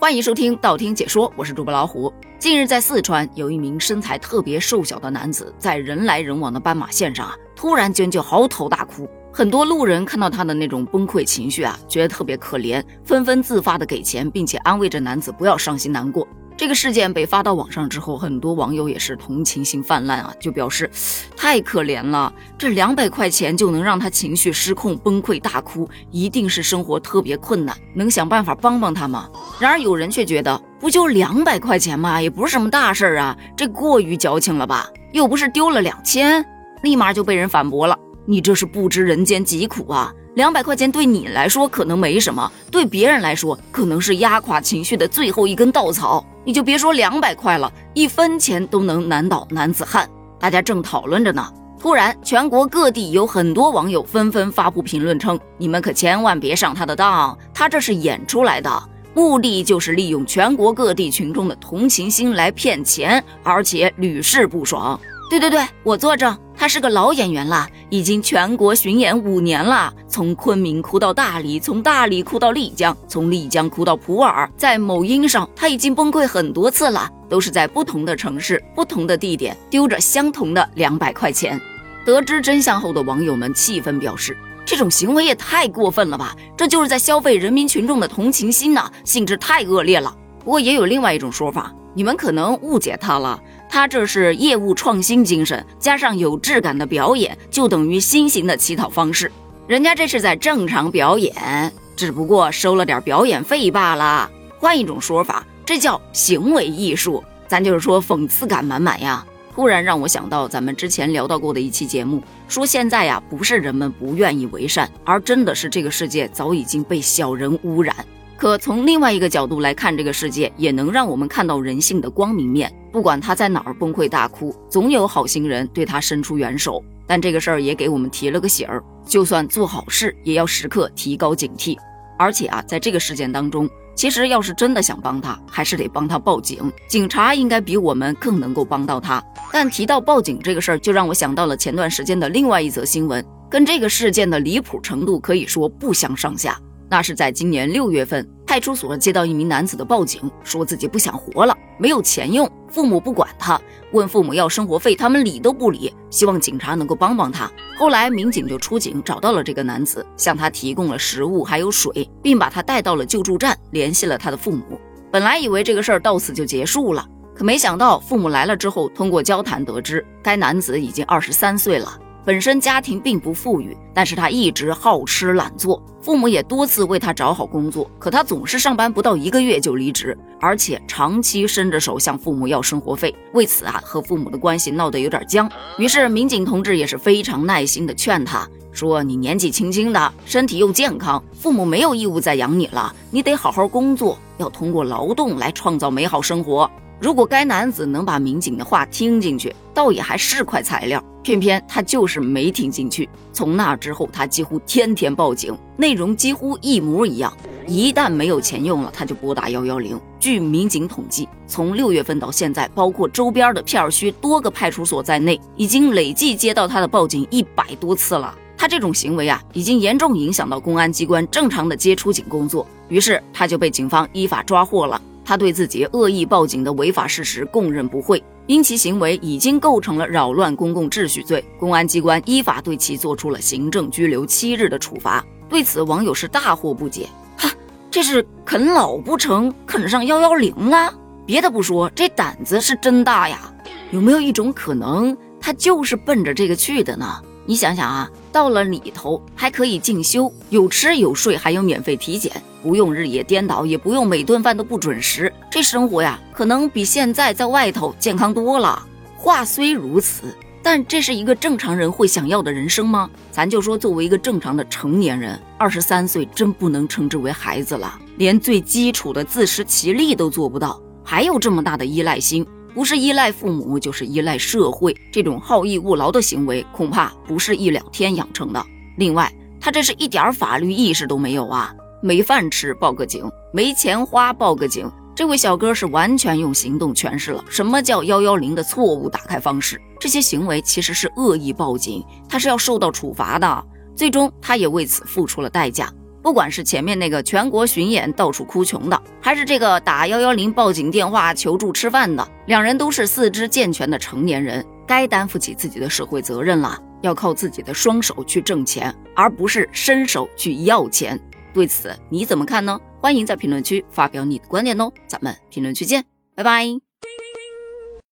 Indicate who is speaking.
Speaker 1: 欢迎收听道听解说，我是主播老虎。近日在四川，有一名身材特别瘦小的男子，在人来人往的斑马线上啊，突然间就嚎啕大哭。很多路人看到他的那种崩溃情绪啊，觉得特别可怜，纷纷自发的给钱，并且安慰着男子不要伤心难过。这个事件被发到网上之后，很多网友也是同情心泛滥啊，就表示太可怜了，这两百块钱就能让他情绪失控崩溃大哭，一定是生活特别困难，能想办法帮帮他吗？然而有人却觉得，不就两百块钱吗？也不是什么大事儿啊，这过于矫情了吧？又不是丢了两千，立马就被人反驳了，你这是不知人间疾苦啊！两百块钱对你来说可能没什么，对别人来说可能是压垮情绪的最后一根稻草。你就别说两百块了，一分钱都能难倒男子汉。大家正讨论着呢，突然全国各地有很多网友纷纷发布评论称：“你们可千万别上他的当，他这是演出来的，目的就是利用全国各地群众的同情心来骗钱，而且屡试不爽。”对对对，我作证，他是个老演员了，已经全国巡演五年了，从昆明哭到大理，从大理哭到丽江，从丽江哭到普洱，在某音上他已经崩溃很多次了，都是在不同的城市、不同的地点丢着相同的两百块钱。得知真相后的网友们气愤表示，这种行为也太过分了吧，这就是在消费人民群众的同情心呐，性质太恶劣了。不过也有另外一种说法，你们可能误解他了。他这是业务创新精神，加上有质感的表演，就等于新型的乞讨方式。人家这是在正常表演，只不过收了点表演费罢了。换一种说法，这叫行为艺术。咱就是说讽刺感满满呀。突然让我想到咱们之前聊到过的一期节目，说现在呀不是人们不愿意为善，而真的是这个世界早已经被小人污染。可从另外一个角度来看，这个世界也能让我们看到人性的光明面。不管他在哪儿崩溃大哭，总有好心人对他伸出援手。但这个事儿也给我们提了个醒儿：就算做好事，也要时刻提高警惕。而且啊，在这个事件当中，其实要是真的想帮他，还是得帮他报警。警察应该比我们更能够帮到他。但提到报警这个事儿，就让我想到了前段时间的另外一则新闻，跟这个事件的离谱程度可以说不相上下。那是在今年六月份，派出所接到一名男子的报警，说自己不想活了，没有钱用，父母不管他，问父母要生活费，他们理都不理，希望警察能够帮帮他。后来民警就出警找到了这个男子，向他提供了食物还有水，并把他带到了救助站，联系了他的父母。本来以为这个事儿到此就结束了，可没想到父母来了之后，通过交谈得知，该男子已经二十三岁了。本身家庭并不富裕，但是他一直好吃懒做，父母也多次为他找好工作，可他总是上班不到一个月就离职，而且长期伸着手向父母要生活费，为此啊和父母的关系闹得有点僵。于是民警同志也是非常耐心的劝他说：“你年纪轻轻的，身体又健康，父母没有义务再养你了，你得好好工作，要通过劳动来创造美好生活。”如果该男子能把民警的话听进去，倒也还是块材料。偏偏他就是没听进去。从那之后，他几乎天天报警，内容几乎一模一样。一旦没有钱用了，他就拨打幺幺零。据民警统计，从六月份到现在，包括周边的片儿区多个派出所在内，已经累计接到他的报警一百多次了。他这种行为啊，已经严重影响到公安机关正常的接出警工作。于是他就被警方依法抓获了。他对自己恶意报警的违法事实供认不讳，因其行为已经构成了扰乱公共秩序罪，公安机关依法对其作出了行政拘留七日的处罚。对此，网友是大惑不解：哈，这是啃老不成，啃上幺幺零了？别的不说，这胆子是真大呀！有没有一种可能，他就是奔着这个去的呢？你想想啊，到了里头还可以进修，有吃有睡，还有免费体检，不用日夜颠倒，也不用每顿饭都不准时，这生活呀，可能比现在在外头健康多了。话虽如此，但这是一个正常人会想要的人生吗？咱就说，作为一个正常的成年人，二十三岁真不能称之为孩子了，连最基础的自食其力都做不到，还有这么大的依赖心。不是依赖父母，就是依赖社会。这种好逸恶劳的行为，恐怕不是一两天养成的。另外，他这是一点法律意识都没有啊！没饭吃报个警，没钱花报个警。这位小哥是完全用行动诠释了什么叫幺幺零的错误打开方式。这些行为其实是恶意报警，他是要受到处罚的。最终，他也为此付出了代价。不管是前面那个全国巡演到处哭穷的，还是这个打幺幺零报警电话求助吃饭的，两人都是四肢健全的成年人，该担负起自己的社会责任了，要靠自己的双手去挣钱，而不是伸手去要钱。对此你怎么看呢？欢迎在评论区发表你的观点哦，咱们评论区见，拜拜。